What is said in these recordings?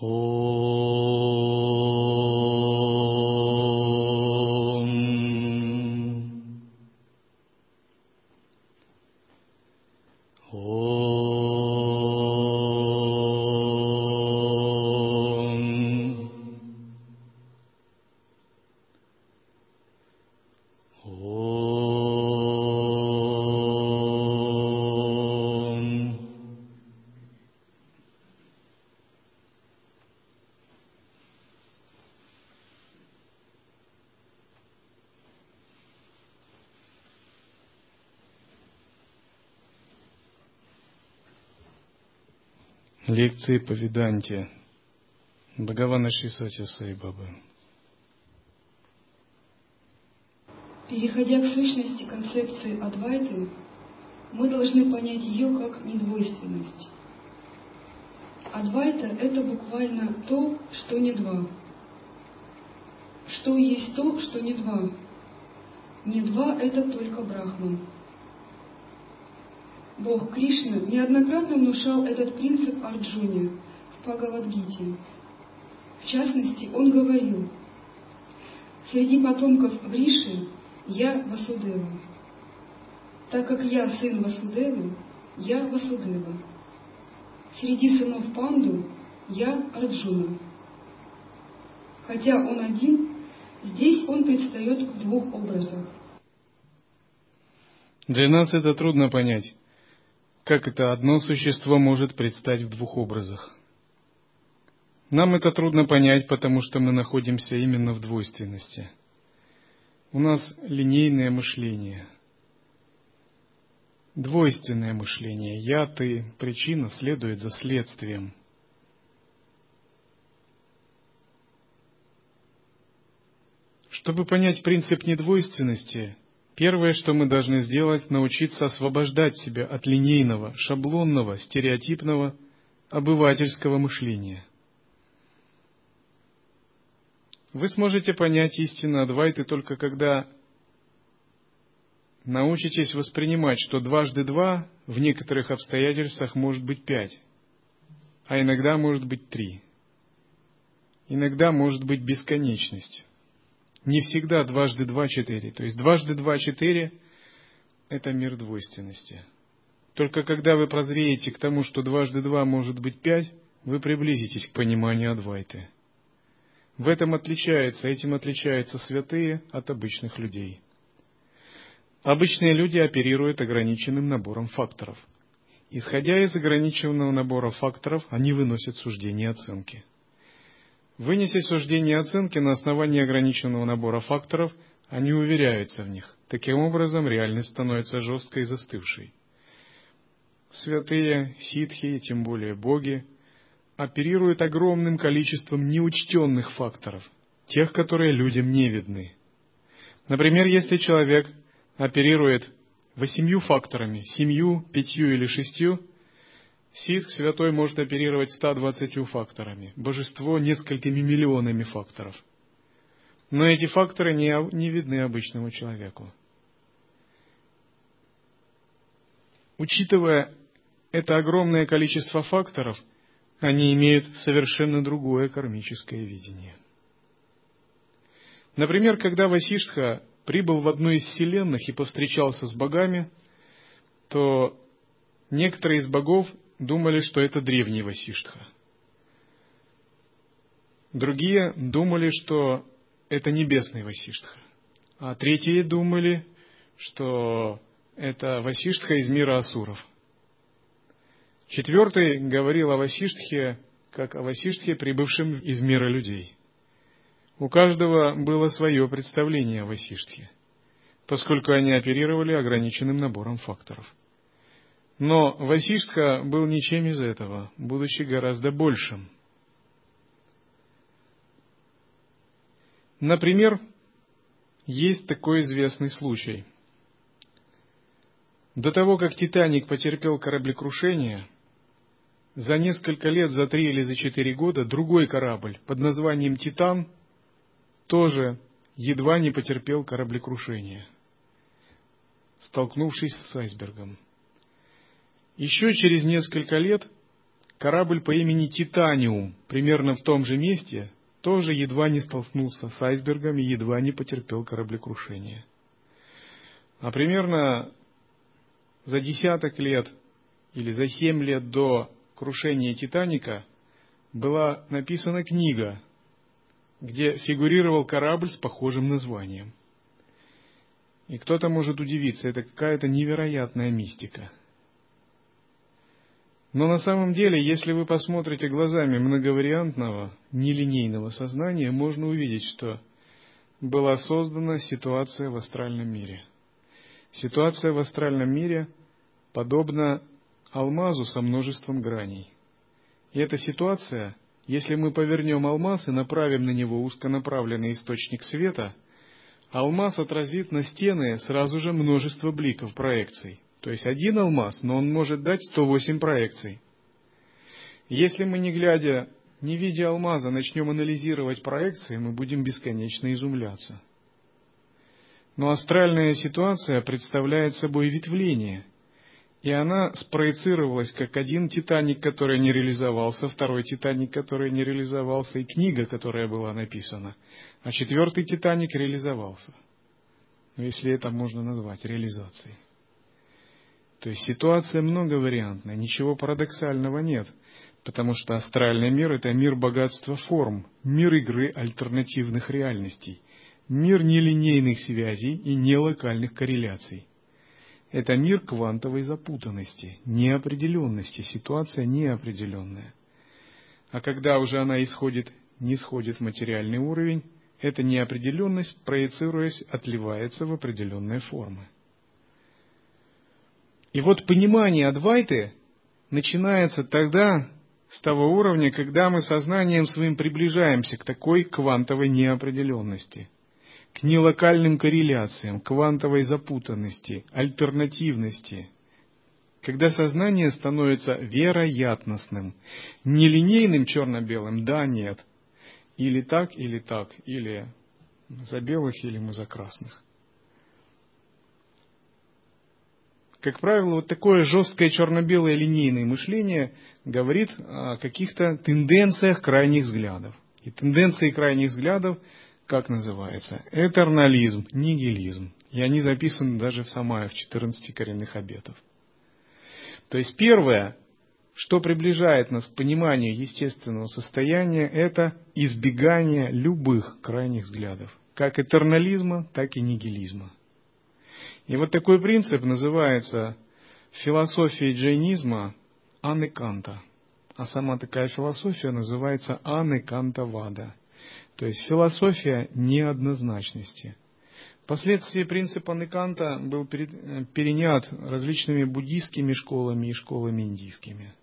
哦 Лекции по Веданте. Бхагавана Шисати Сай Бабы. Переходя к сущности концепции Адвайты, мы должны понять ее как недвойственность. Адвайта — это буквально то, что не два. Что есть то, что не два. Не два — это только Брахман. Бог Кришна неоднократно внушал этот принцип Арджуне в Бхагавадгите. В частности, он говорил, «Среди потомков Вриши я Васудева. Так как я сын Васудевы, я Васудева. Среди сынов Панду я Арджуна. Хотя он один, здесь он предстает в двух образах. Для нас это трудно понять как это одно существо может предстать в двух образах. Нам это трудно понять, потому что мы находимся именно в двойственности. У нас линейное мышление, двойственное мышление. Я, ты, причина следует за следствием. Чтобы понять принцип недвойственности, Первое, что мы должны сделать, научиться освобождать себя от линейного, шаблонного, стереотипного, обывательского мышления. Вы сможете понять истину Адвайты только когда научитесь воспринимать, что дважды два в некоторых обстоятельствах может быть пять, а иногда может быть три. Иногда может быть бесконечность не всегда дважды два – четыре. То есть дважды два – четыре – это мир двойственности. Только когда вы прозреете к тому, что дважды два может быть пять, вы приблизитесь к пониманию Адвайты. В этом отличается, этим отличаются святые от обычных людей. Обычные люди оперируют ограниченным набором факторов. Исходя из ограниченного набора факторов, они выносят суждения и оценки – Вынеся суждение и оценки на основании ограниченного набора факторов, они уверяются в них. Таким образом, реальность становится жесткой и застывшей. Святые, ситхи, тем более боги, оперируют огромным количеством неучтенных факторов, тех, которые людям не видны. Например, если человек оперирует восемью факторами, семью, пятью или шестью, Ситх святой может оперировать 120 факторами, божество несколькими миллионами факторов. Но эти факторы не, не видны обычному человеку. Учитывая это огромное количество факторов, они имеют совершенно другое кармическое видение. Например, когда Васиштха прибыл в одну из вселенных и повстречался с богами, то некоторые из богов думали, что это древний Васиштха. Другие думали, что это небесный Васиштха. А третьи думали, что это Васиштха из мира асуров. Четвертый говорил о Васиштхе, как о Васиштхе, прибывшем из мира людей. У каждого было свое представление о Васиштхе, поскольку они оперировали ограниченным набором факторов – но Васиштха был ничем из этого, будучи гораздо большим. Например, есть такой известный случай. До того, как «Титаник» потерпел кораблекрушение, за несколько лет, за три или за четыре года, другой корабль под названием «Титан» тоже едва не потерпел кораблекрушение, столкнувшись с айсбергом. Еще через несколько лет Корабль по имени Титаниум, примерно в том же месте, тоже едва не столкнулся с айсбергом и едва не потерпел кораблекрушение. А примерно за десяток лет или за семь лет до крушения Титаника была написана книга, где фигурировал корабль с похожим названием. И кто-то может удивиться, это какая-то невероятная мистика. Но на самом деле, если вы посмотрите глазами многовариантного, нелинейного сознания, можно увидеть, что была создана ситуация в астральном мире. Ситуация в астральном мире подобна алмазу со множеством граней. И эта ситуация, если мы повернем алмаз и направим на него узконаправленный источник света, алмаз отразит на стены сразу же множество бликов проекций. То есть один алмаз, но он может дать 108 проекций. Если мы, не глядя, не видя алмаза, начнем анализировать проекции, мы будем бесконечно изумляться. Но астральная ситуация представляет собой ветвление – и она спроецировалась как один «Титаник», который не реализовался, второй «Титаник», который не реализовался, и книга, которая была написана. А четвертый «Титаник» реализовался. Ну, если это можно назвать реализацией. То есть ситуация многовариантная, ничего парадоксального нет, потому что астральный мир – это мир богатства форм, мир игры альтернативных реальностей, мир нелинейных связей и нелокальных корреляций – это мир квантовой запутанности, неопределенности, ситуация неопределенная. А когда уже она исходит, не сходит в материальный уровень, эта неопределенность, проецируясь, отливается в определенные формы. И вот понимание Адвайты начинается тогда с того уровня, когда мы сознанием своим приближаемся к такой квантовой неопределенности – к нелокальным корреляциям, квантовой запутанности, альтернативности, когда сознание становится вероятностным, нелинейным черно-белым, да, нет, или так, или так, или за белых, или мы за красных. Как правило, вот такое жесткое черно-белое линейное мышление говорит о каких-то тенденциях крайних взглядов. И тенденции крайних взглядов – как называется? Этернализм, нигилизм. И они записаны даже в Самае, в 14 коренных обетов. То есть первое, что приближает нас к пониманию естественного состояния, это избегание любых крайних взглядов, как этернализма, так и нигилизма. И вот такой принцип называется философией джайнизма Анны Канта. А сама такая философия называется Анны то есть философия неоднозначности. Впоследствии принцип Аныканта был перенят различными буддийскими школами и школами индийскими.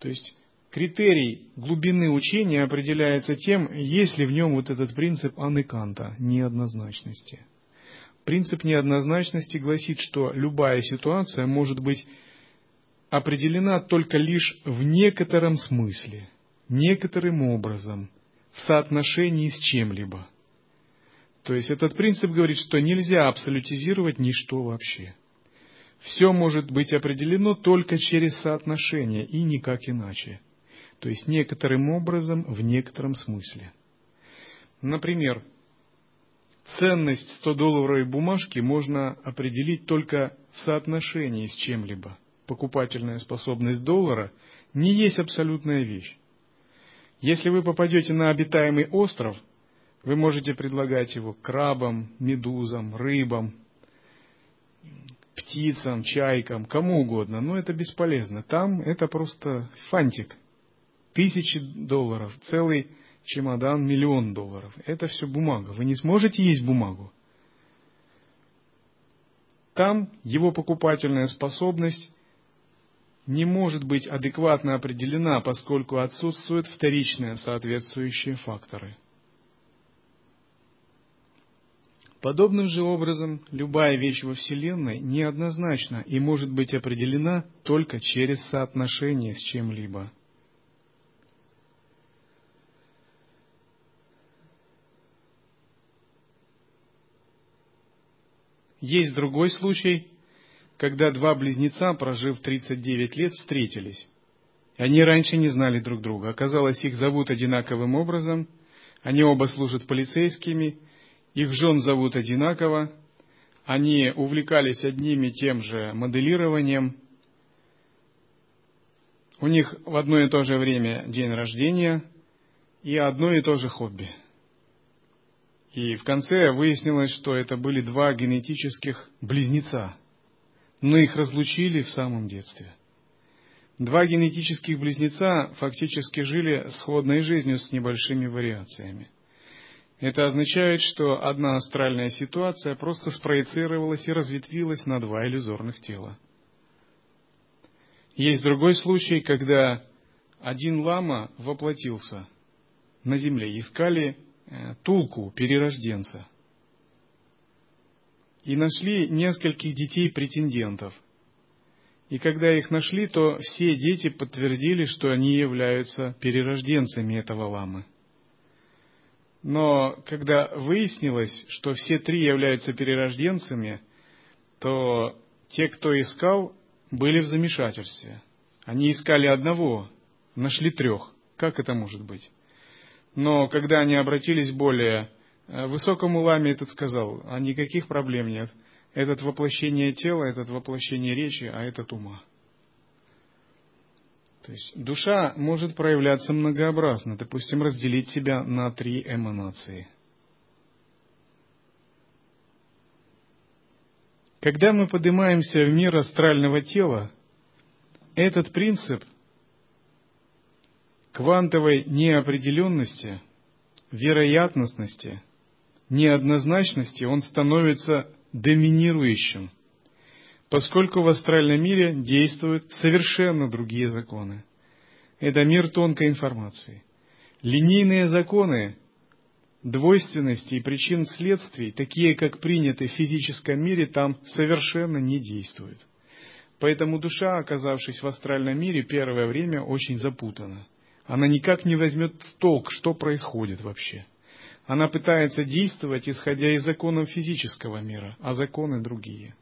То есть критерий глубины учения определяется тем, есть ли в нем вот этот принцип Аныканта, неоднозначности. Принцип неоднозначности гласит, что любая ситуация может быть определена только лишь в некотором смысле, некоторым образом, в соотношении с чем-либо. То есть этот принцип говорит, что нельзя абсолютизировать ничто вообще. Все может быть определено только через соотношение и никак иначе. То есть некоторым образом в некотором смысле. Например, ценность 100-долларовой бумажки можно определить только в соотношении с чем-либо. Покупательная способность доллара не есть абсолютная вещь. Если вы попадете на обитаемый остров, вы можете предлагать его крабам, медузам, рыбам, птицам, чайкам, кому угодно, но это бесполезно. Там это просто фантик. Тысячи долларов, целый чемодан, миллион долларов. Это все бумага. Вы не сможете есть бумагу. Там его покупательная способность не может быть адекватно определена, поскольку отсутствуют вторичные соответствующие факторы. Подобным же образом, любая вещь во Вселенной неоднозначна и может быть определена только через соотношение с чем-либо. Есть другой случай, когда два близнеца, прожив 39 лет, встретились. Они раньше не знали друг друга. Оказалось, их зовут одинаковым образом, они оба служат полицейскими, их жен зовут одинаково, они увлекались одним и тем же моделированием, у них в одно и то же время день рождения и одно и то же хобби. И в конце выяснилось, что это были два генетических близнеца, но их разлучили в самом детстве. Два генетических близнеца фактически жили сходной жизнью с небольшими вариациями. Это означает, что одна астральная ситуация просто спроецировалась и разветвилась на два иллюзорных тела. Есть другой случай, когда один лама воплотился на земле. Искали тулку перерожденца. И нашли нескольких детей-претендентов. И когда их нашли, то все дети подтвердили, что они являются перерожденцами этого ламы. Но когда выяснилось, что все три являются перерожденцами, то те, кто искал, были в замешательстве. Они искали одного, нашли трех. Как это может быть? Но когда они обратились более э, высокому ламе, этот сказал, а никаких проблем нет. Этот воплощение тела, этот воплощение речи, а этот ума. То есть душа может проявляться многообразно, допустим, разделить себя на три эманации. Когда мы поднимаемся в мир астрального тела, этот принцип квантовой неопределенности, вероятностности, неоднозначности, он становится доминирующим, поскольку в астральном мире действуют совершенно другие законы. Это мир тонкой информации. Линейные законы двойственности и причин следствий, такие как приняты в физическом мире, там совершенно не действуют. Поэтому душа, оказавшись в астральном мире, первое время очень запутана. Она никак не возьмет в толк, что происходит вообще. Она пытается действовать, исходя из законов физического мира, а законы другие.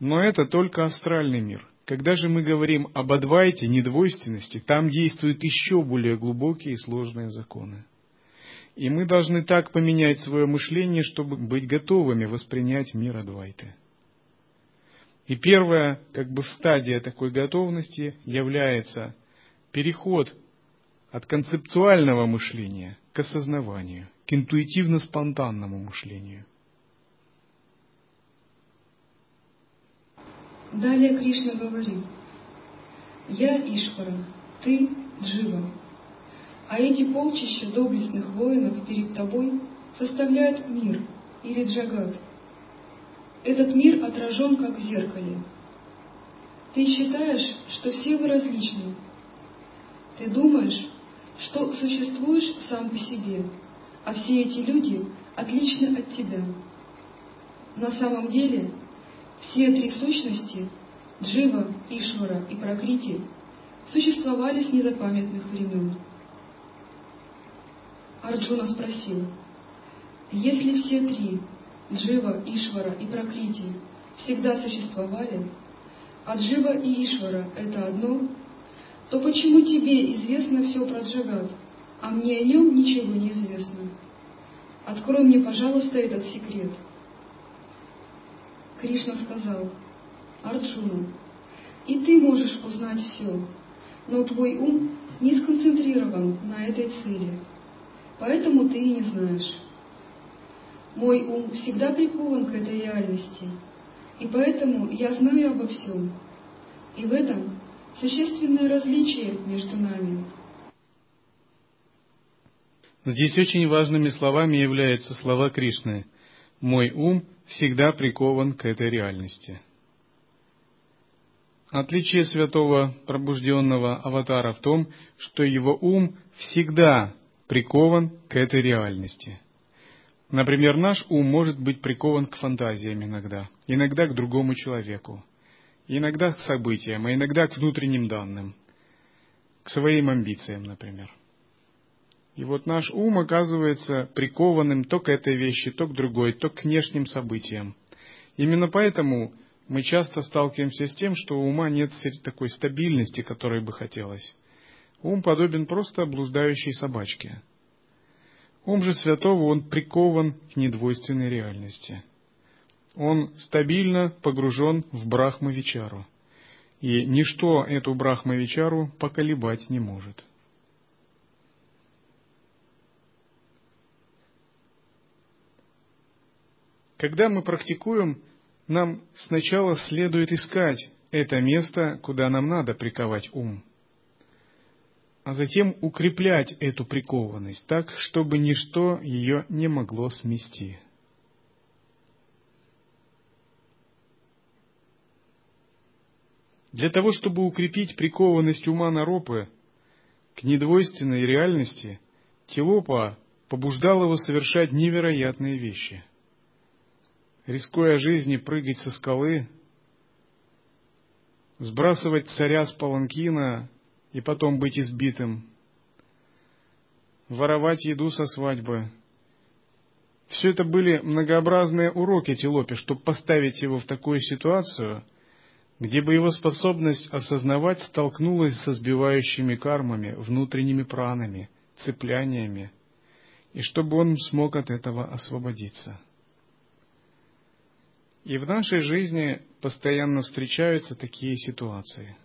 Но это только астральный мир. Когда же мы говорим об адвайте, недвойственности, там действуют еще более глубокие и сложные законы. И мы должны так поменять свое мышление, чтобы быть готовыми воспринять мир Адвайты. И первая как бы стадия такой готовности является переход от концептуального мышления к осознаванию, к интуитивно-спонтанному мышлению. Далее Кришна говорит, «Я Ишвара, ты Джива, а эти полчища доблестных воинов перед тобой составляют мир или джагат. Этот мир отражен как в зеркале. Ты считаешь, что все вы различны. Ты думаешь, что существуешь сам по себе, а все эти люди отличны от тебя. На самом деле все три сущности — Джива, Ишвара и Пракрити — существовали с незапамятных времен. Арджуна спросил, если все три — Джива, Ишвара и Пракрити — всегда существовали, а Джива и Ишвара — это одно, то почему тебе известно все про Джагат, а мне о нем ничего не известно? Открой мне, пожалуйста, этот секрет. Кришна сказал, Арджуна, и ты можешь узнать все, но твой ум не сконцентрирован на этой цели — поэтому ты и не знаешь. Мой ум всегда прикован к этой реальности, и поэтому я знаю обо всем. И в этом существенное различие между нами. Здесь очень важными словами являются слова Кришны. «Мой ум всегда прикован к этой реальности». Отличие святого пробужденного аватара в том, что его ум всегда прикован к этой реальности. Например, наш ум может быть прикован к фантазиям иногда, иногда к другому человеку, иногда к событиям, а иногда к внутренним данным, к своим амбициям, например. И вот наш ум оказывается прикованным то к этой вещи, то к другой, то к внешним событиям. Именно поэтому мы часто сталкиваемся с тем, что у ума нет такой стабильности, которой бы хотелось. Ум подобен просто блуждающей собачке. Ум же святого, он прикован к недвойственной реальности. Он стабильно погружен в Брахмавичару, и ничто эту Брахмавичару поколебать не может. Когда мы практикуем, нам сначала следует искать это место, куда нам надо приковать ум, а затем укреплять эту прикованность так, чтобы ничто ее не могло смести. Для того, чтобы укрепить прикованность ума Наропы к недвойственной реальности, Телопа побуждал его совершать невероятные вещи – рискуя жизни прыгать со скалы, сбрасывать царя с паланкина и потом быть избитым, воровать еду со свадьбы. Все это были многообразные уроки Тилопи, чтобы поставить его в такую ситуацию, где бы его способность осознавать столкнулась со сбивающими кармами, внутренними пранами, цепляниями, и чтобы он смог от этого освободиться. И в нашей жизни постоянно встречаются такие ситуации.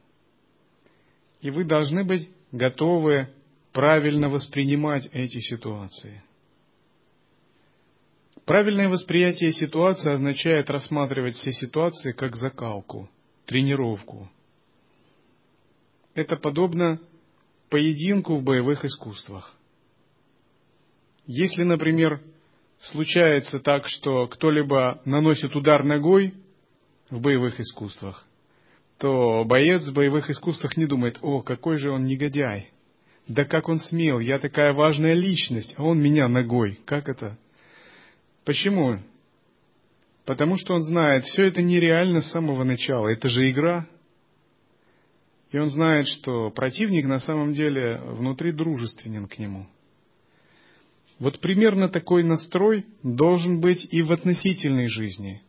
И вы должны быть готовы правильно воспринимать эти ситуации. Правильное восприятие ситуации означает рассматривать все ситуации как закалку, тренировку. Это подобно поединку в боевых искусствах. Если, например, случается так, что кто-либо наносит удар ногой в боевых искусствах, то боец в боевых искусствах не думает, о, какой же он негодяй, да как он смел, я такая важная личность, а он меня ногой, как это? Почему? Потому что он знает, все это нереально с самого начала, это же игра. И он знает, что противник на самом деле внутри дружественен к нему – вот примерно такой настрой должен быть и в относительной жизни.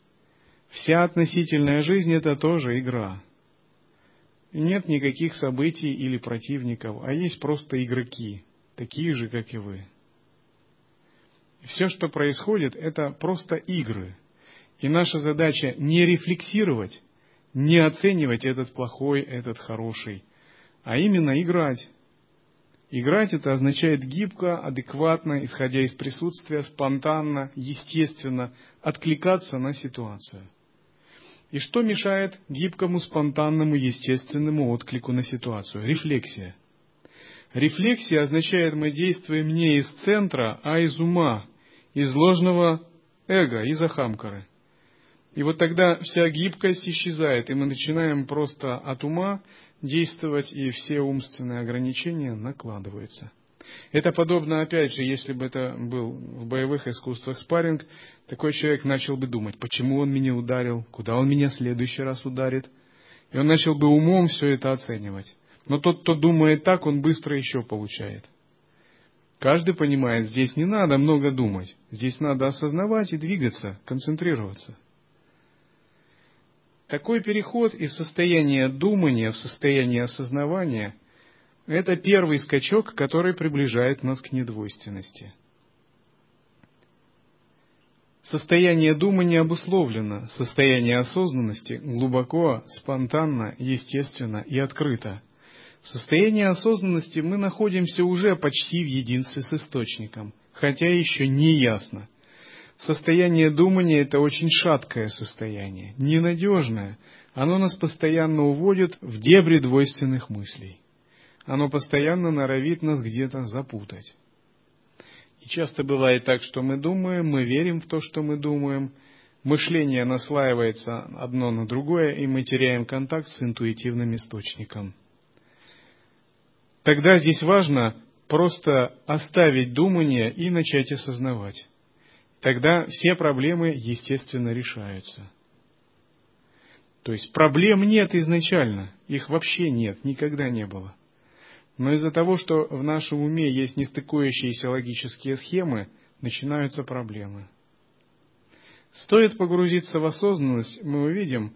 Вся относительная жизнь – это тоже игра. нет никаких событий или противников, а есть просто игроки, такие же, как и вы. все, что происходит, это просто игры. И наша задача не рефлексировать, не оценивать этот плохой, этот хороший, а именно играть Играть это означает гибко, адекватно, исходя из присутствия, спонтанно, естественно, откликаться на ситуацию. И что мешает гибкому, спонтанному, естественному отклику на ситуацию? Рефлексия. Рефлексия означает, мы действуем не из центра, а из ума, из ложного эго, из ахамкары. И вот тогда вся гибкость исчезает, и мы начинаем просто от ума действовать, и все умственные ограничения накладываются. Это подобно, опять же, если бы это был в боевых искусствах спарринг, такой человек начал бы думать, почему он меня ударил, куда он меня в следующий раз ударит. И он начал бы умом все это оценивать. Но тот, кто думает так, он быстро еще получает. Каждый понимает, здесь не надо много думать, здесь надо осознавать и двигаться, концентрироваться – такой переход из состояния думания в состояние осознавания – это первый скачок, который приближает нас к недвойственности. Состояние думания обусловлено, состояние осознанности глубоко, спонтанно, естественно и открыто. В состоянии осознанности мы находимся уже почти в единстве с источником, хотя еще не ясно – Состояние думания – это очень шаткое состояние, ненадежное. Оно нас постоянно уводит в дебри двойственных мыслей. Оно постоянно норовит нас где-то запутать. И часто бывает так, что мы думаем, мы верим в то, что мы думаем, мышление наслаивается одно на другое, и мы теряем контакт с интуитивным источником. Тогда здесь важно просто оставить думание и начать осознавать тогда все проблемы, естественно, решаются. То есть проблем нет изначально, их вообще нет, никогда не было. Но из-за того, что в нашем уме есть нестыкующиеся логические схемы, начинаются проблемы. Стоит погрузиться в осознанность, мы увидим,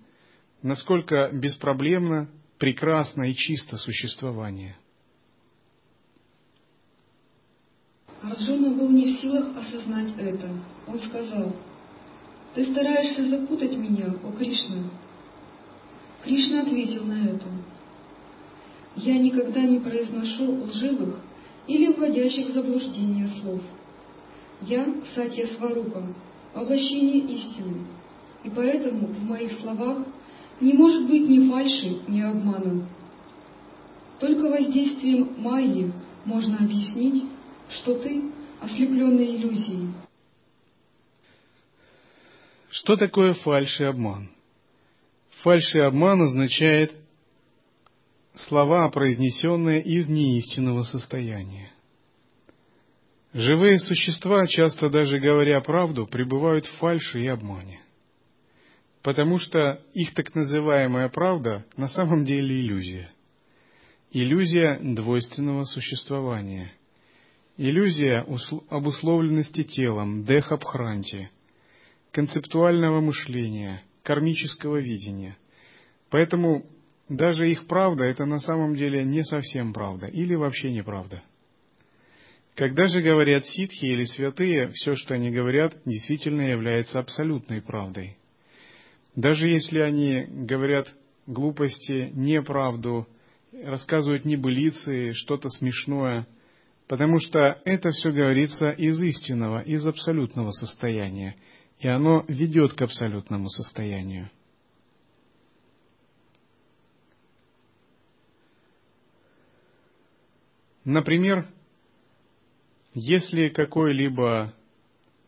насколько беспроблемно, прекрасно и чисто существование. Арджуна был не в силах осознать это. Он сказал, «Ты стараешься запутать меня, о Кришна». Кришна ответил на это, «Я никогда не произношу лживых или вводящих в заблуждение слов. Я — Сатья Сварупа, воплощение истины, и поэтому в моих словах не может быть ни фальши, ни обмана. Только воздействием Майи можно объяснить, что ты ослепленный иллюзией. Что такое фальшь и обман? Фальшь и обман означает слова, произнесенные из неистинного состояния. Живые существа, часто даже говоря правду, пребывают в фальши и обмане. Потому что их так называемая правда на самом деле иллюзия. Иллюзия двойственного существования. Иллюзия обусловленности телом, дехабхранти, концептуального мышления, кармического видения. Поэтому даже их правда – это на самом деле не совсем правда или вообще неправда. Когда же говорят ситхи или святые, все, что они говорят, действительно является абсолютной правдой. Даже если они говорят глупости, неправду, рассказывают небылицы, что-то смешное, потому что это все говорится из истинного, из абсолютного состояния, и оно ведет к абсолютному состоянию. Например, если какой-либо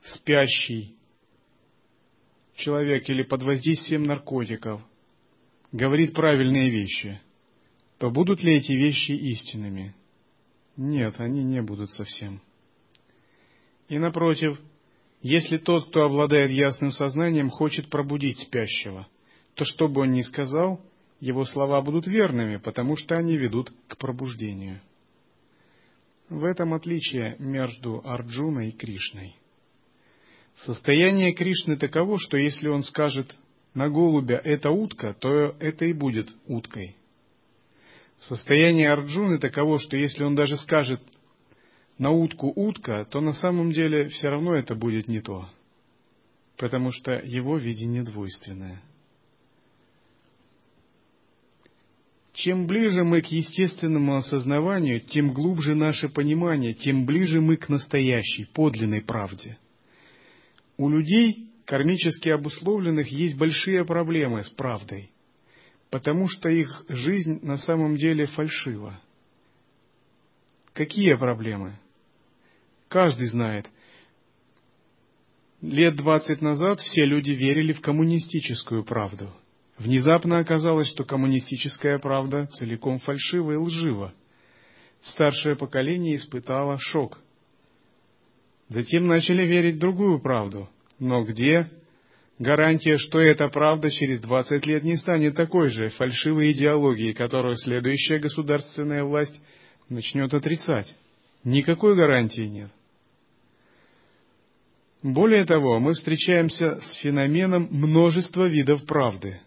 спящий человек или под воздействием наркотиков говорит правильные вещи, то будут ли эти вещи истинными? Нет, они не будут совсем. И напротив, если тот, кто обладает ясным сознанием, хочет пробудить спящего, то что бы он ни сказал, его слова будут верными, потому что они ведут к пробуждению. В этом отличие между Арджуной и Кришной. Состояние Кришны таково, что если он скажет на голубя «это утка», то это и будет уткой. Состояние Арджуны таково, что если он даже скажет на утку утка, то на самом деле все равно это будет не то, потому что его видение двойственное – Чем ближе мы к естественному осознаванию, тем глубже наше понимание, тем ближе мы к настоящей, подлинной правде. У людей, кармически обусловленных, есть большие проблемы с правдой, потому что их жизнь на самом деле фальшива. Какие проблемы? Каждый знает. Лет двадцать назад все люди верили в коммунистическую правду – Внезапно оказалось, что коммунистическая правда целиком фальшива и лжива. Старшее поколение испытало шок. Затем начали верить в другую правду. Но где гарантия, что эта правда через 20 лет не станет такой же фальшивой идеологией, которую следующая государственная власть начнет отрицать? Никакой гарантии нет. Более того, мы встречаемся с феноменом множества видов правды –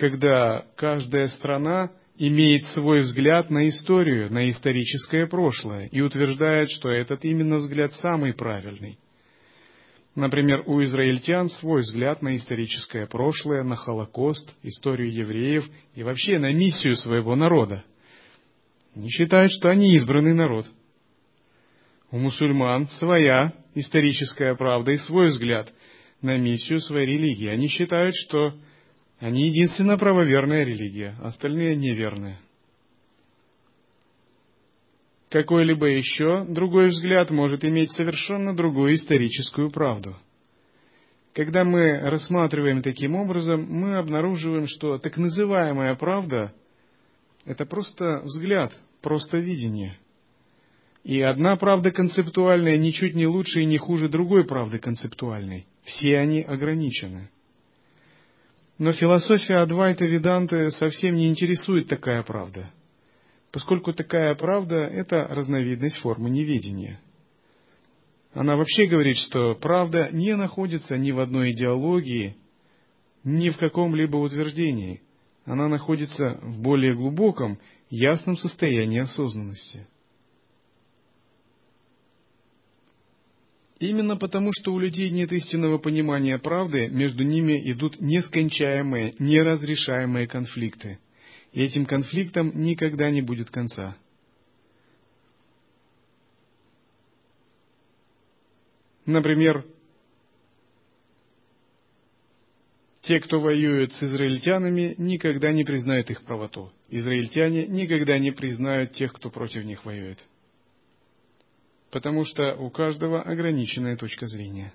когда каждая страна имеет свой взгляд на историю, на историческое прошлое и утверждает, что этот именно взгляд самый правильный. Например, у израильтян свой взгляд на историческое прошлое, на Холокост, историю евреев и вообще на миссию своего народа. Они считают, что они избранный народ. У мусульман своя историческая правда и свой взгляд на миссию своей религии. Они считают, что они единственная правоверная религия, остальные неверные. Какой-либо еще другой взгляд может иметь совершенно другую историческую правду. Когда мы рассматриваем таким образом, мы обнаруживаем, что так называемая правда – это просто взгляд, просто видение. И одна правда концептуальная ничуть не лучше и не хуже другой правды концептуальной. Все они ограничены – но философия Адвайта Веданты совсем не интересует такая правда, поскольку такая правда – это разновидность формы неведения. Она вообще говорит, что правда не находится ни в одной идеологии, не в каком-либо утверждении. Она находится в более глубоком, ясном состоянии осознанности. Именно потому, что у людей нет истинного понимания правды, между ними идут нескончаемые, неразрешаемые конфликты. И этим конфликтам никогда не будет конца. Например, те, кто воюет с израильтянами, никогда не признают их правоту. Израильтяне никогда не признают тех, кто против них воюет потому что у каждого ограниченная точка зрения.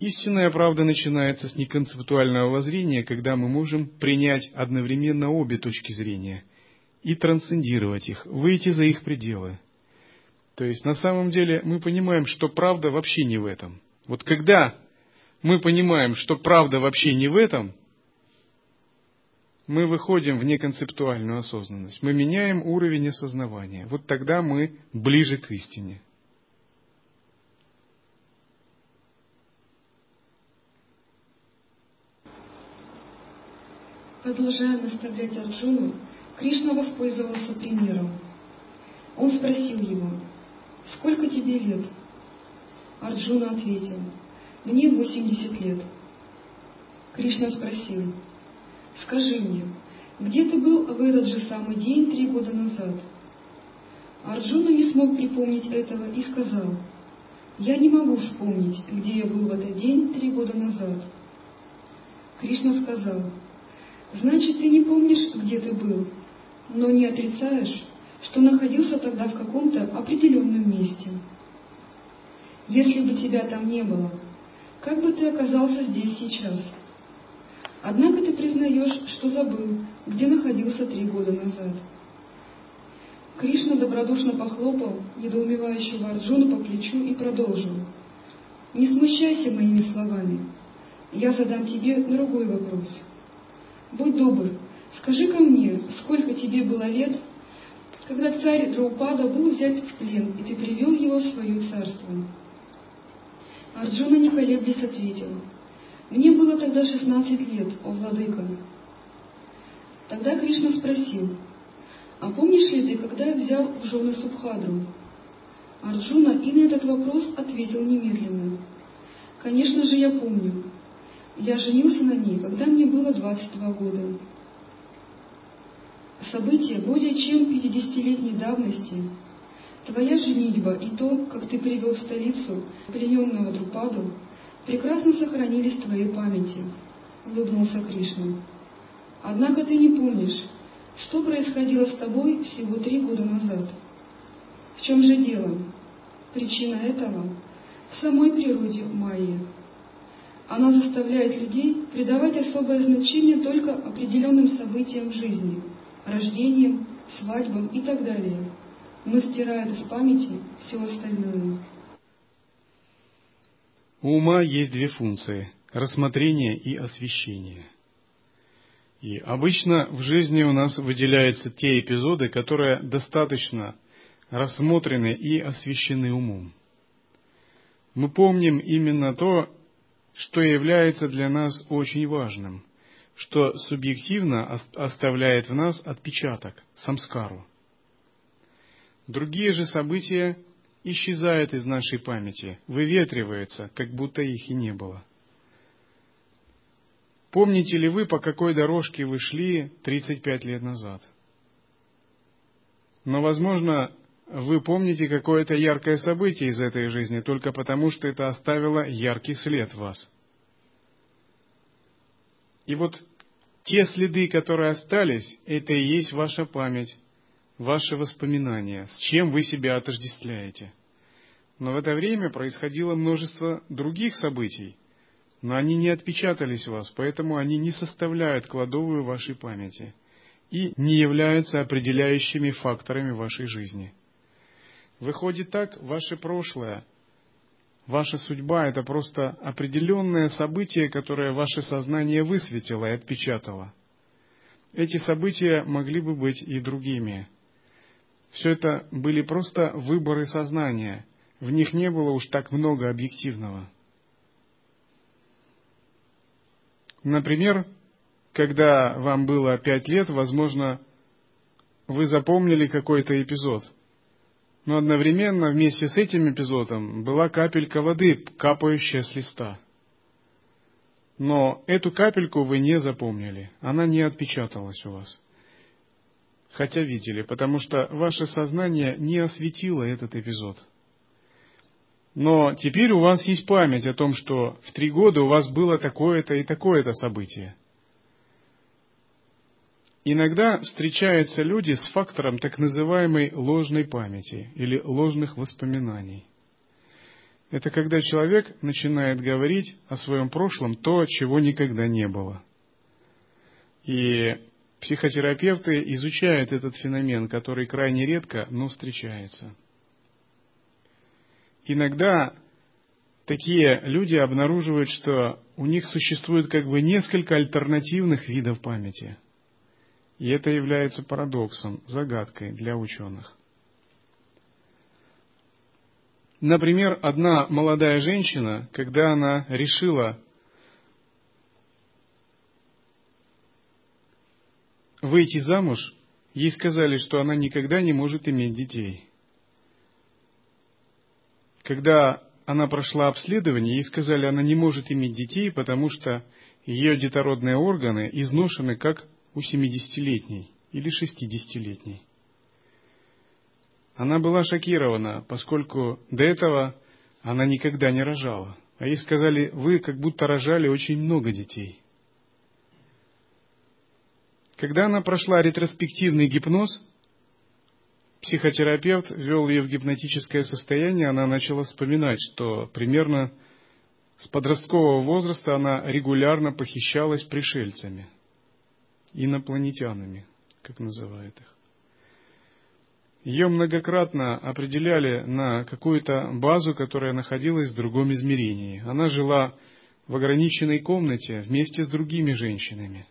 Истинная правда начинается с неконцептуального воззрения, когда мы можем принять одновременно обе точки зрения и трансцендировать их, выйти за их пределы. То есть на самом деле мы понимаем, что правда вообще не в этом. Вот когда мы понимаем, что правда вообще не в этом, мы выходим в неконцептуальную осознанность, мы меняем уровень осознавания. Вот тогда мы ближе к истине. Продолжая наставлять Арджуну, Кришна воспользовался примером. Он спросил его, «Сколько тебе лет?» Арджуна ответил, «Мне 80 лет». Кришна спросил, Скажи мне, где ты был в этот же самый день три года назад? Арджуна не смог припомнить этого и сказал, я не могу вспомнить, где я был в этот день три года назад. Кришна сказал, значит, ты не помнишь, где ты был, но не отрицаешь, что находился тогда в каком-то определенном месте. Если бы тебя там не было, как бы ты оказался здесь сейчас? Однако ты признаешь, что забыл, где находился три года назад. Кришна добродушно похлопал недоумевающего Арджуну по плечу и продолжил. «Не смущайся моими словами. Я задам тебе другой вопрос. Будь добр, скажи ко мне, сколько тебе было лет, когда царь Драупада был взят в плен, и ты привел его в свое царство?» Арджуна, не колеблясь, ответил — мне было тогда шестнадцать лет, о владыка. Тогда Кришна спросил, а помнишь ли ты, когда я взял в жены Субхадру? Арджуна и на этот вопрос ответил немедленно. Конечно же, я помню. Я женился на ней, когда мне было 22 года. События более чем 50-летней давности, твоя женитьба и то, как ты привел в столицу плененного Друпаду, прекрасно сохранились в твоей памяти, — улыбнулся Кришна. Однако ты не помнишь, что происходило с тобой всего три года назад. В чем же дело? Причина этого в самой природе Майи. Она заставляет людей придавать особое значение только определенным событиям жизни, рождениям, свадьбам и так далее, но стирает из памяти все остальное. У ума есть две функции – рассмотрение и освещение. И обычно в жизни у нас выделяются те эпизоды, которые достаточно рассмотрены и освещены умом. Мы помним именно то, что является для нас очень важным, что субъективно оставляет в нас отпечаток, самскару. Другие же события исчезает из нашей памяти, выветривается, как будто их и не было. Помните ли вы, по какой дорожке вы шли 35 лет назад? Но, возможно, вы помните какое-то яркое событие из этой жизни только потому, что это оставило яркий след в вас. И вот те следы, которые остались, это и есть ваша память, ваши воспоминания, с чем вы себя отождествляете. Но в это время происходило множество других событий, но они не отпечатались у вас, поэтому они не составляют кладовую вашей памяти и не являются определяющими факторами вашей жизни. Выходит так, ваше прошлое, ваша судьба – это просто определенное событие, которое ваше сознание высветило и отпечатало. Эти события могли бы быть и другими – все это были просто выборы сознания. В них не было уж так много объективного. Например, когда вам было пять лет, возможно, вы запомнили какой-то эпизод. Но одновременно вместе с этим эпизодом была капелька воды, капающая с листа. Но эту капельку вы не запомнили, она не отпечаталась у вас. Хотя видели, потому что ваше сознание не осветило этот эпизод. Но теперь у вас есть память о том, что в три года у вас было такое-то и такое-то событие. Иногда встречаются люди с фактором так называемой ложной памяти или ложных воспоминаний. Это когда человек начинает говорить о своем прошлом то, чего никогда не было. И психотерапевты изучают этот феномен, который крайне редко, но встречается. Иногда такие люди обнаруживают, что у них существует как бы несколько альтернативных видов памяти – и это является парадоксом, загадкой для ученых. Например, одна молодая женщина, когда она решила выйти замуж, ей сказали, что она никогда не может иметь детей. Когда она прошла обследование, ей сказали, она не может иметь детей, потому что ее детородные органы изношены как у 70-летней или 60-летней. Она была шокирована, поскольку до этого она никогда не рожала. А ей сказали, вы как будто рожали очень много детей. Когда она прошла ретроспективный гипноз, психотерапевт ввел ее в гипнотическое состояние, она начала вспоминать, что примерно с подросткового возраста она регулярно похищалась пришельцами – инопланетянами, как называют их. Ее многократно определяли на какую-то базу, которая находилась в другом измерении. Она жила в ограниченной комнате вместе с другими женщинами.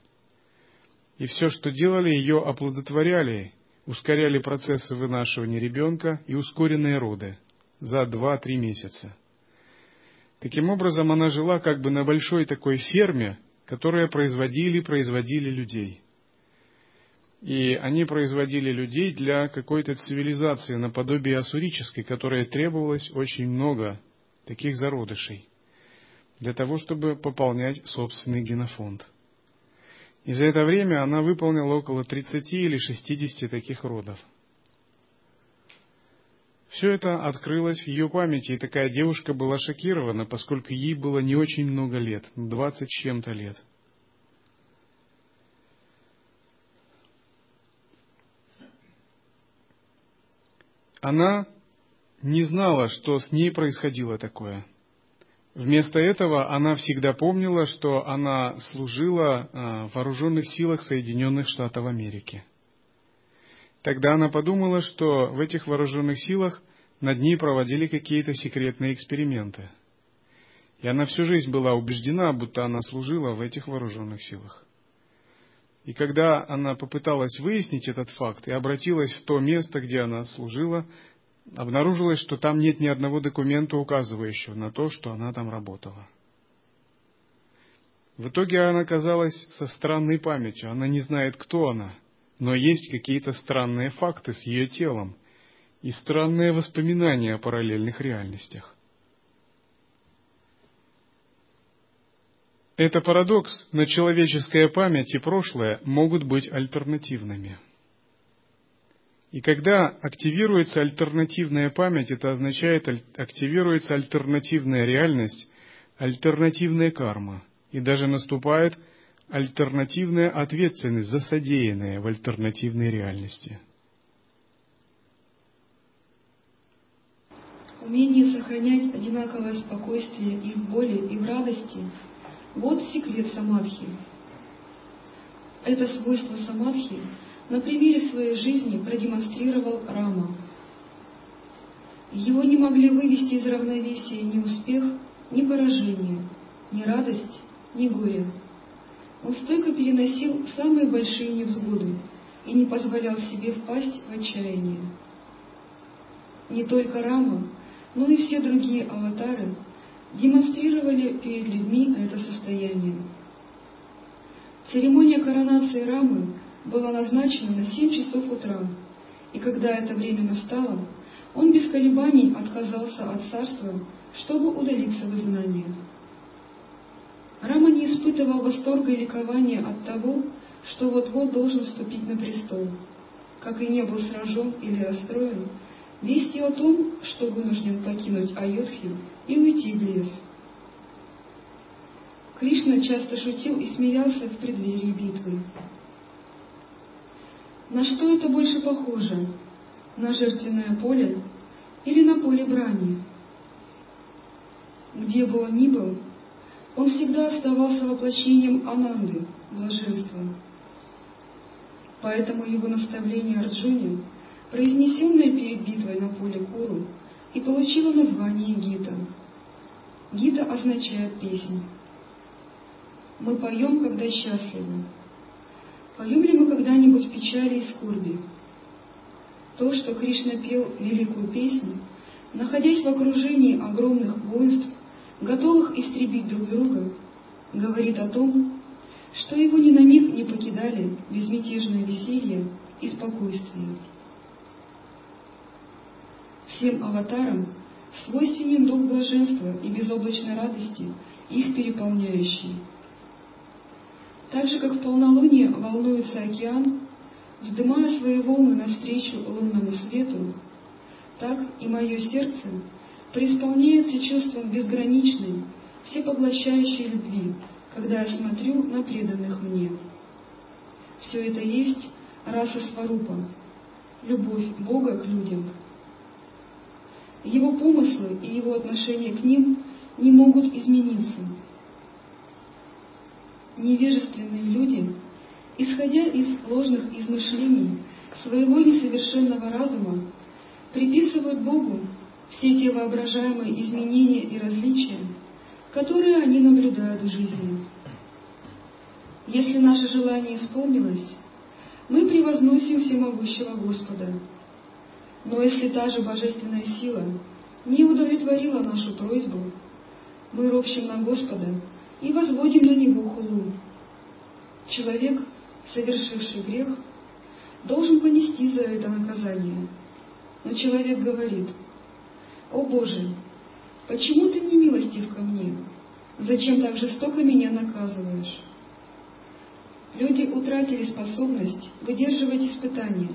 И все, что делали, ее оплодотворяли, ускоряли процессы вынашивания ребенка и ускоренные роды за 2-3 месяца. Таким образом, она жила как бы на большой такой ферме, которые производили, производили людей. И они производили людей для какой-то цивилизации, наподобие ассурической, которая требовалось очень много таких зародышей, для того, чтобы пополнять собственный генофонд. И за это время она выполнила около 30 или 60 таких родов – все это открылось в ее памяти, и такая девушка была шокирована, поскольку ей было не очень много лет, двадцать чем-то лет. Она не знала, что с ней происходило такое. Вместо этого она всегда помнила, что она служила а, в вооруженных силах Соединенных Штатов Америки – Тогда она подумала, что в этих вооруженных силах над ней проводили какие-то секретные эксперименты. И она всю жизнь была убеждена, будто она служила в этих вооруженных силах. И когда она попыталась выяснить этот факт и обратилась в то место, где она служила, обнаружилось, что там нет ни одного документа, указывающего на то, что она там работала. В итоге она оказалась со странной памятью. Она не знает, кто она – но есть какие-то странные факты с ее телом и странные воспоминания о параллельных реальностях. Это парадокс, но человеческая память и прошлое могут быть альтернативными. И когда активируется альтернативная память, это означает, активируется альтернативная реальность, альтернативная карма, и даже наступает альтернативная ответственность за содеянное в альтернативной реальности. Умение сохранять одинаковое спокойствие и в боли, и в радости – вот секрет самадхи. Это свойство самадхи на примере своей жизни продемонстрировал Рама. Его не могли вывести из равновесия ни успех, ни поражение, ни радость, ни горе – он стойко переносил самые большие невзгоды и не позволял себе впасть в отчаяние. Не только Рама, но и все другие аватары демонстрировали перед людьми это состояние. Церемония коронации Рамы была назначена на семь часов утра, и когда это время настало, он без колебаний отказался от царства, чтобы удалиться в изгнание. Рама не испытывал восторга и ликования от того, что вот-вот должен вступить на престол, как и не был сражен или расстроен вестью о том, что вынужден покинуть Айодхью и уйти в лес. Кришна часто шутил и смеялся в преддверии битвы. На что это больше похоже? На жертвенное поле или на поле брани? Где бы он ни был, он всегда оставался воплощением Ананды, блаженства. Поэтому его наставление Арджуне, произнесенное перед битвой на поле Куру, и получило название Гита. Гита означает «песнь». Мы поем, когда счастливы. Поем ли мы когда-нибудь в печали и скорби? То, что Кришна пел великую песню, находясь в окружении огромных воинств, готовых истребить друг друга, говорит о том, что его ни на миг не покидали безмятежное веселье и спокойствие. Всем аватарам свойственен дух блаженства и безоблачной радости, их переполняющий. Так же, как в полнолуние волнуется океан, вздымая свои волны навстречу лунному свету, так и мое сердце преисполняется чувством безграничной, всепоглощающей любви, когда я смотрю на преданных мне. Все это есть раса Сварупа, любовь Бога к людям. Его помыслы и его отношение к ним не могут измениться. Невежественные люди, исходя из ложных измышлений своего несовершенного разума, приписывают Богу все те воображаемые изменения и различия, которые они наблюдают в жизни. Если наше желание исполнилось, мы превозносим всемогущего Господа. Но если та же божественная сила не удовлетворила нашу просьбу, мы ропщим на Господа и возводим на Него хулу. Человек, совершивший грех, должен понести за это наказание. Но человек говорит — «О Боже, почему Ты не милостив ко мне? Зачем так жестоко меня наказываешь?» Люди утратили способность выдерживать испытания.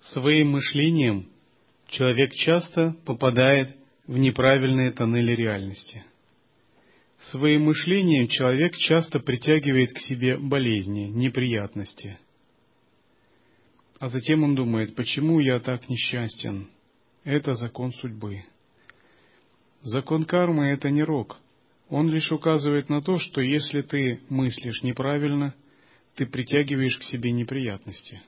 Своим мышлением человек часто попадает в неправильные тоннели реальности. Своим мышлением человек часто притягивает к себе болезни, неприятности – а затем он думает, почему я так несчастен? Это закон судьбы. Закон кармы — это не рок. Он лишь указывает на то, что если ты мыслишь неправильно, ты притягиваешь к себе неприятности.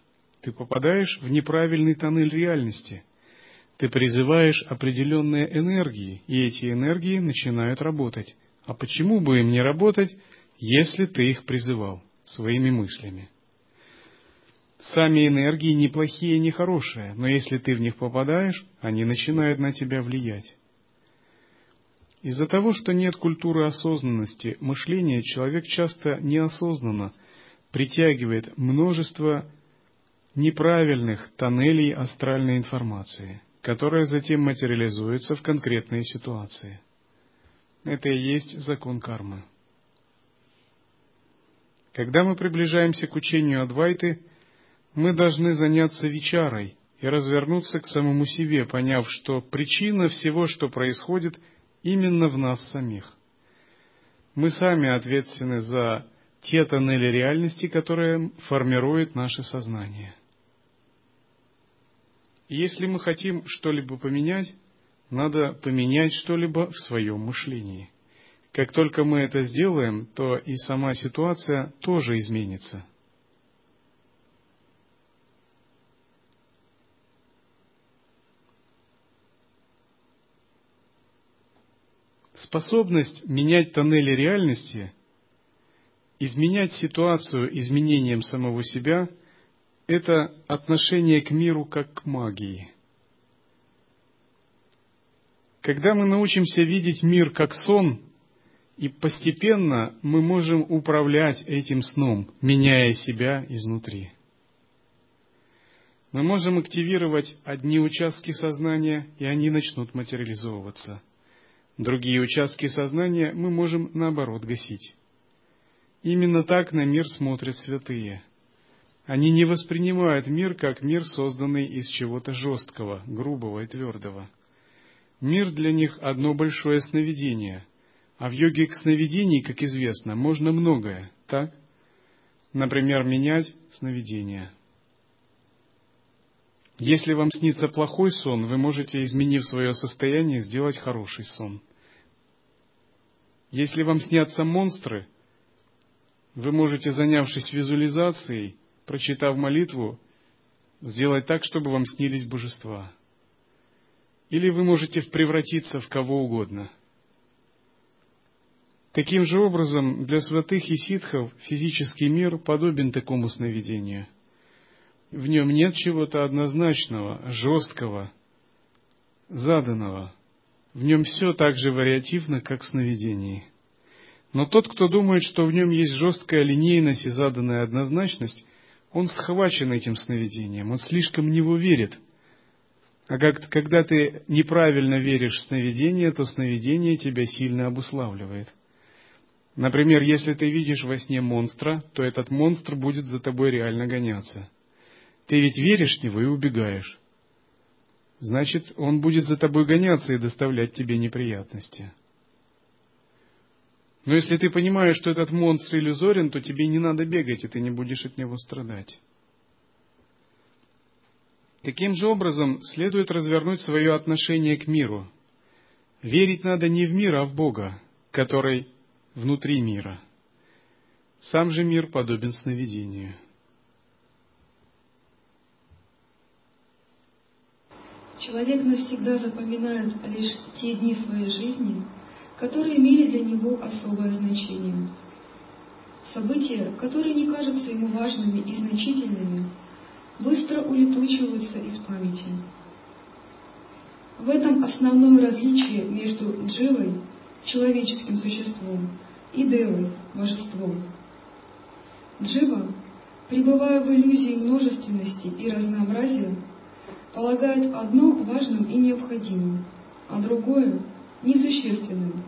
Ты попадаешь в неправильный тоннель реальности. Ты призываешь определенные энергии, и эти энергии начинают работать. А почему бы им не работать, если ты их призывал своими мыслями? Сами энергии не плохие, не хорошие, но если ты в них попадаешь, они начинают на тебя влиять. Из-за того, что нет культуры осознанности мышления, человек часто неосознанно притягивает множество неправильных тоннелей астральной информации, которая затем материализуется в конкретные ситуации. Это и есть закон кармы. Когда мы приближаемся к учению Адвайты – мы должны заняться вечарой и развернуться к самому себе, поняв, что причина всего, что происходит, именно в нас самих. Мы сами ответственны за те тоннели реальности, которые формируют наше сознание. Если мы хотим что-либо поменять, надо поменять что-либо в своем мышлении. Как только мы это сделаем, то и сама ситуация тоже изменится – Способность менять тоннели реальности, изменять ситуацию изменением самого себя – это отношение к миру как к магии. Когда мы научимся видеть мир как сон И постепенно мы можем управлять этим сном, меняя себя изнутри. Мы можем активировать одни участки сознания, и они начнут материализовываться. Другие участки сознания мы можем, наоборот, гасить. Именно так на мир смотрят святые. Они не воспринимают мир как мир, созданный из чего-то жесткого, грубого и твердого. Мир для них одно большое сновидение – а в йоге к сновидений, как известно, можно многое, так? Например, менять сновидения. Если вам снится плохой сон, вы можете, изменив свое состояние, сделать хороший сон. Если вам снятся монстры, вы можете, занявшись визуализацией, прочитав молитву, сделать так, чтобы вам снились божества. Или вы можете превратиться в кого угодно – Таким же образом, для святых и ситхов физический мир подобен такому сновидению. В нем нет чего-то однозначного, жесткого, заданного. В нем все так же вариативно, как в сновидении. Но тот, кто думает, что в нем есть жесткая линейность и заданная однозначность, он схвачен этим сновидением, он слишком в него верит. А как, когда ты неправильно веришь в сновидение, то сновидение тебя сильно обуславливает – Например, если ты видишь во сне монстра, то этот монстр будет за тобой реально гоняться. Ты ведь веришь в него и убегаешь. Значит, он будет за тобой гоняться и доставлять тебе неприятности. Но если ты понимаешь, что этот монстр иллюзорен, то тебе не надо бегать, и ты не будешь от него страдать. Таким же образом следует развернуть свое отношение к миру. Верить надо не в мир, а в Бога, который внутри мира. Сам же мир подобен сновидению. Человек навсегда запоминает лишь те дни своей жизни, которые имели для него особое значение. События, которые не кажутся ему важными и значительными, быстро улетучиваются из памяти. В этом основное различие между дживой, человеческим существом, и девой, божеством. Джива, пребывая в иллюзии множественности и разнообразия, полагает одно важным и необходимым, а другое несущественным.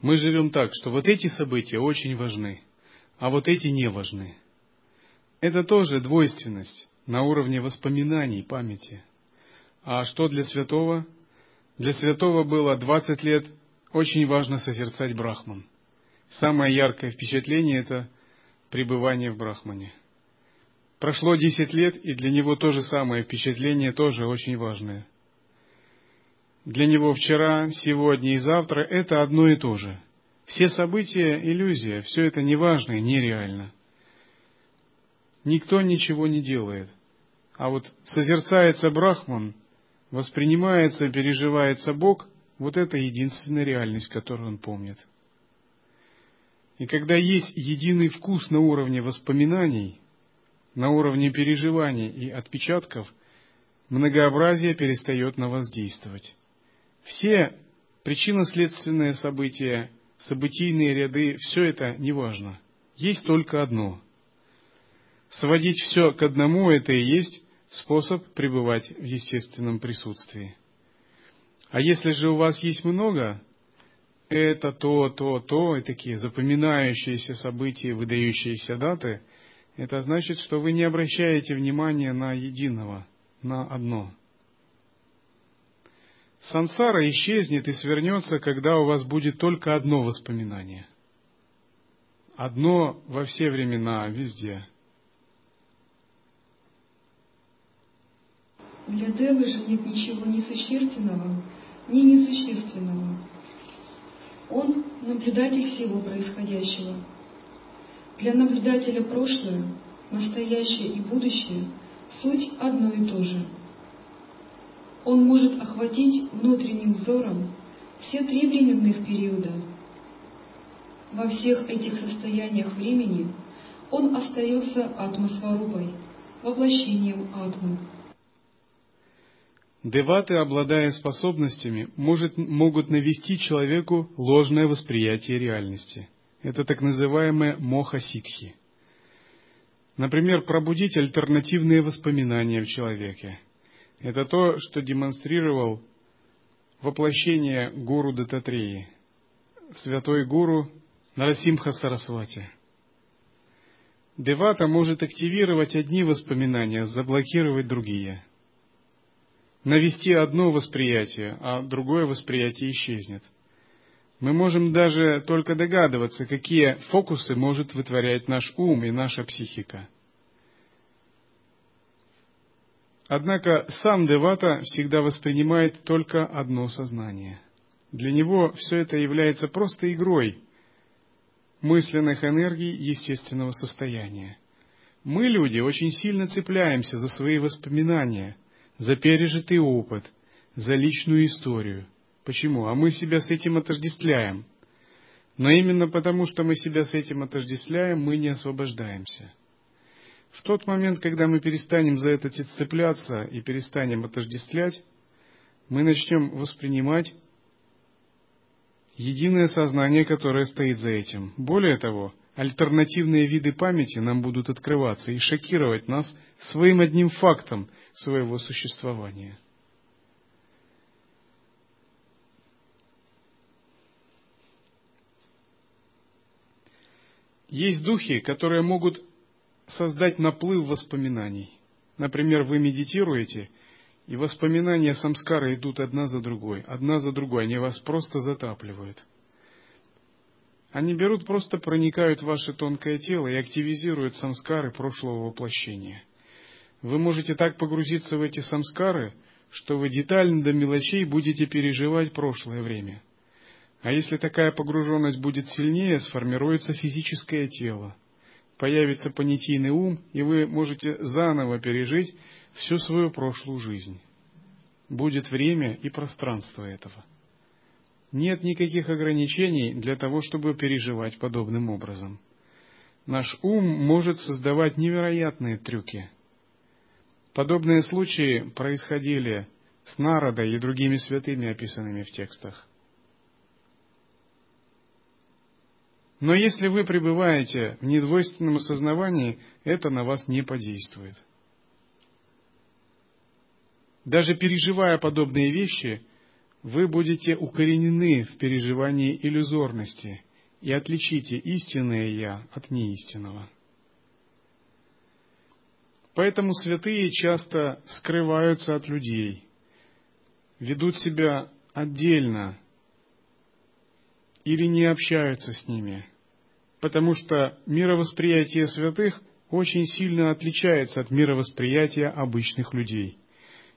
Мы живем так, что вот эти события очень важны, а вот эти не важны. Это тоже двойственность на уровне воспоминаний, памяти. А что для святого? Для святого было 20 лет очень важно созерцать Брахман. Самое яркое впечатление – это пребывание в Брахмане. Прошло десять лет, и для него то же самое впечатление тоже очень важное. Для него вчера, сегодня и завтра – это одно и то же. Все события – иллюзия, все это неважно и нереально. Никто ничего не делает. А вот созерцается Брахман, воспринимается, переживается Бог – вот это единственная реальность, которую он помнит. И когда есть единый вкус на уровне воспоминаний, на уровне переживаний и отпечатков, многообразие перестает на вас действовать. Все причинно-следственные события, событийные ряды, все это неважно. Есть только одно. Сводить все к одному – это и есть способ пребывать в естественном присутствии. А если же у вас есть много, это то, то, то, и такие запоминающиеся события, выдающиеся даты, это значит, что вы не обращаете внимания на единого, на одно. Сансара исчезнет и свернется, когда у вас будет только одно воспоминание. Одно во все времена, везде. Для Девы же нет ничего несущественного, ни несущественного. Он – наблюдатель всего происходящего. Для наблюдателя прошлое, настоящее и будущее – суть одно и то же. Он может охватить внутренним взором все три временных периода. Во всех этих состояниях времени он остается атмосварупой, воплощением атмы. Деваты, обладая способностями, может, могут навести человеку ложное восприятие реальности. Это так называемое моха-ситхи. Например, пробудить альтернативные воспоминания в человеке. Это то, что демонстрировал воплощение гуру Дататреи, святой гуру Нарасимха Сарасвати. Девата может активировать одни воспоминания, заблокировать другие – навести одно восприятие, а другое восприятие исчезнет. Мы можем даже только догадываться, какие фокусы может вытворять наш ум и наша психика. Однако сам Девата всегда воспринимает только одно сознание. Для него все это является просто игрой мысленных энергий естественного состояния. Мы, люди, очень сильно цепляемся за свои воспоминания – за пережитый опыт, за личную историю. Почему? А мы себя с этим отождествляем. Но именно потому, что мы себя с этим отождествляем, мы не освобождаемся. В тот момент, когда мы перестанем за это цепляться и перестанем отождествлять, мы начнем воспринимать единое сознание, которое стоит за этим. Более того, альтернативные виды памяти нам будут открываться и шокировать нас своим одним фактом своего существования. Есть духи, которые могут создать наплыв воспоминаний. Например, вы медитируете, и воспоминания самскара идут одна за другой, одна за другой, они вас просто затапливают – они берут, просто проникают в ваше тонкое тело и активизируют самскары прошлого воплощения. Вы можете так погрузиться в эти самскары, что вы детально до мелочей будете переживать прошлое время. А если такая погруженность будет сильнее, сформируется физическое тело, появится понятийный ум, и вы можете заново пережить всю свою прошлую жизнь. Будет время и пространство этого. Нет никаких ограничений для того, чтобы переживать подобным образом. Наш ум может создавать невероятные трюки. Подобные случаи происходили с Народой и другими святыми, описанными в текстах. Но если вы пребываете в недвойственном осознавании, это на вас не подействует. Даже переживая подобные вещи, вы будете укоренены в переживании иллюзорности и отличите истинное «я» от неистинного. Поэтому святые часто скрываются от людей, ведут себя отдельно или не общаются с ними, потому что мировосприятие святых очень сильно отличается от мировосприятия обычных людей.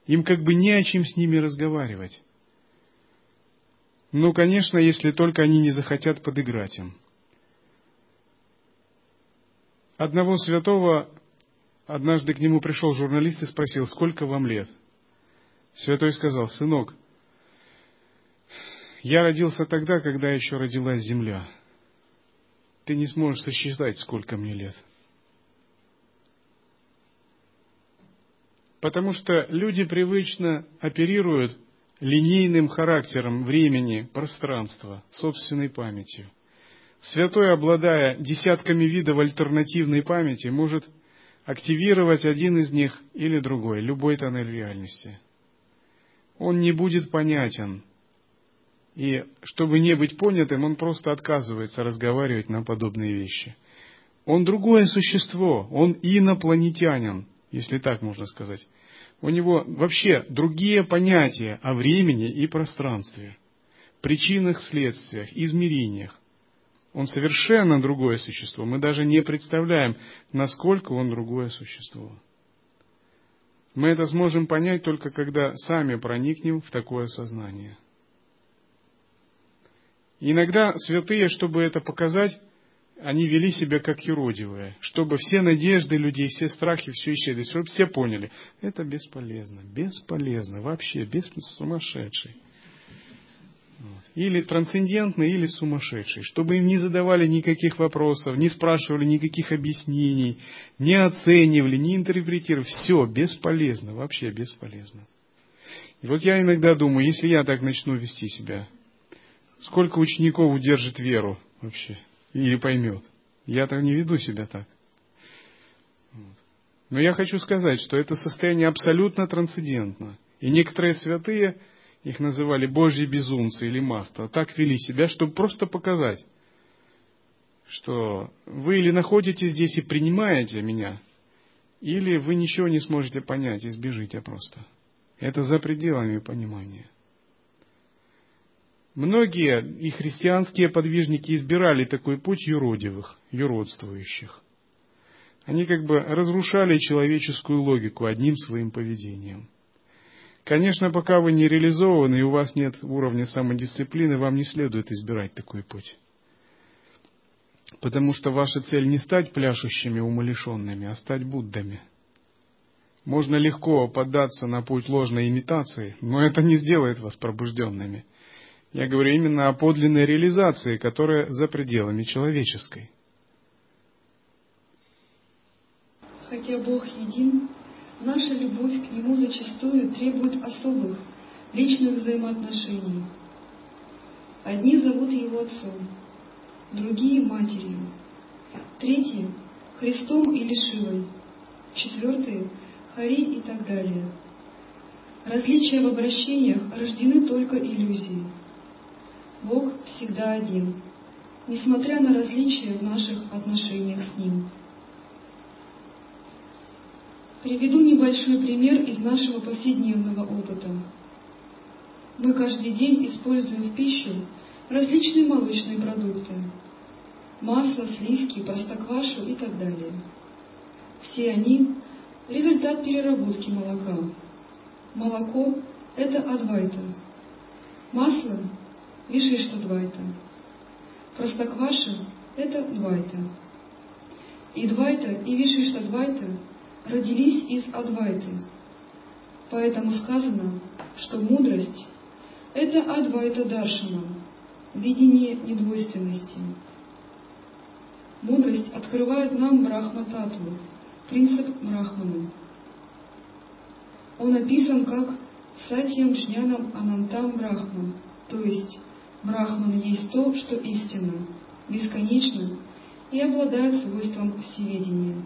Им как бы не о чем с ними разговаривать. Ну, конечно, если только они не захотят подыграть им. Одного святого однажды к нему пришел журналист и спросил, сколько вам лет? Святой сказал, сынок, я родился тогда, когда еще родилась земля. Ты не сможешь сосчитать, сколько мне лет. Потому что люди привычно оперируют линейным характером времени, пространства, собственной памятью. Святой, обладая десятками видов альтернативной памяти, может активировать один из них или другой, любой тоннель реальности. Он не будет понятен. И чтобы не быть понятым, он просто отказывается разговаривать на подобные вещи. Он другое существо, он инопланетянин, если так можно сказать у него вообще другие понятия о времени и пространстве, причинах, следствиях, измерениях. Он совершенно другое существо. Мы даже не представляем, насколько он другое существо. Мы это сможем понять только когда сами проникнем в такое сознание. Иногда святые, чтобы это показать, они вели себя как юродивые, чтобы все надежды людей, все страхи, все исчезли, чтобы все поняли. Это бесполезно, бесполезно, вообще, без сумасшедший. Или трансцендентный, или сумасшедший. Чтобы им не задавали никаких вопросов, не спрашивали никаких объяснений, не оценивали, не интерпретировали. Все бесполезно, вообще бесполезно. И вот я иногда думаю, если я так начну вести себя, сколько учеников удержит веру вообще или поймет? Я так не веду себя так. Но я хочу сказать, что это состояние абсолютно трансцендентно. И некоторые святые, их называли Божьи безумцы или маста, так вели себя, чтобы просто показать, что вы или находитесь здесь и принимаете меня, или вы ничего не сможете понять и сбежите просто. Это за пределами понимания. Многие и христианские подвижники избирали такой путь юродивых, юродствующих. Они как бы разрушали человеческую логику одним своим поведением. Конечно, пока вы не реализованы и у вас нет уровня самодисциплины, вам не следует избирать такой путь. Потому что ваша цель не стать пляшущими умалишенными, а стать Буддами. Можно легко поддаться на путь ложной имитации, но это не сделает вас пробужденными. Я говорю именно о подлинной реализации, которая за пределами человеческой. Хотя Бог един, наша любовь к Нему зачастую требует особых, личных взаимоотношений. Одни зовут Его Отцом, другие — Матерью, третьи — Христом или Шивой, четвертые — Хари и так далее. Различия в обращениях рождены только иллюзией. Бог всегда один, несмотря на различия в наших отношениях с Ним. Приведу небольшой пример из нашего повседневного опыта. Мы каждый день используем в пищу различные молочные продукты. Масло, сливки, простоквашу и так далее. Все они – результат переработки молока. Молоко – это адвайта. Масло – вишишта двайта. Простокваша – это двайта. И двайта, и вишишта двайта – родились из Адвайты. Поэтому сказано, что мудрость – это Адвайта Даршана, видение недвойственности. Мудрость открывает нам Брахма-татву, принцип Брахманы. Он описан как Сатьям Джнянам Анантам Брахман, то есть Брахман есть то, что истинно, бесконечно и обладает свойством всеведения.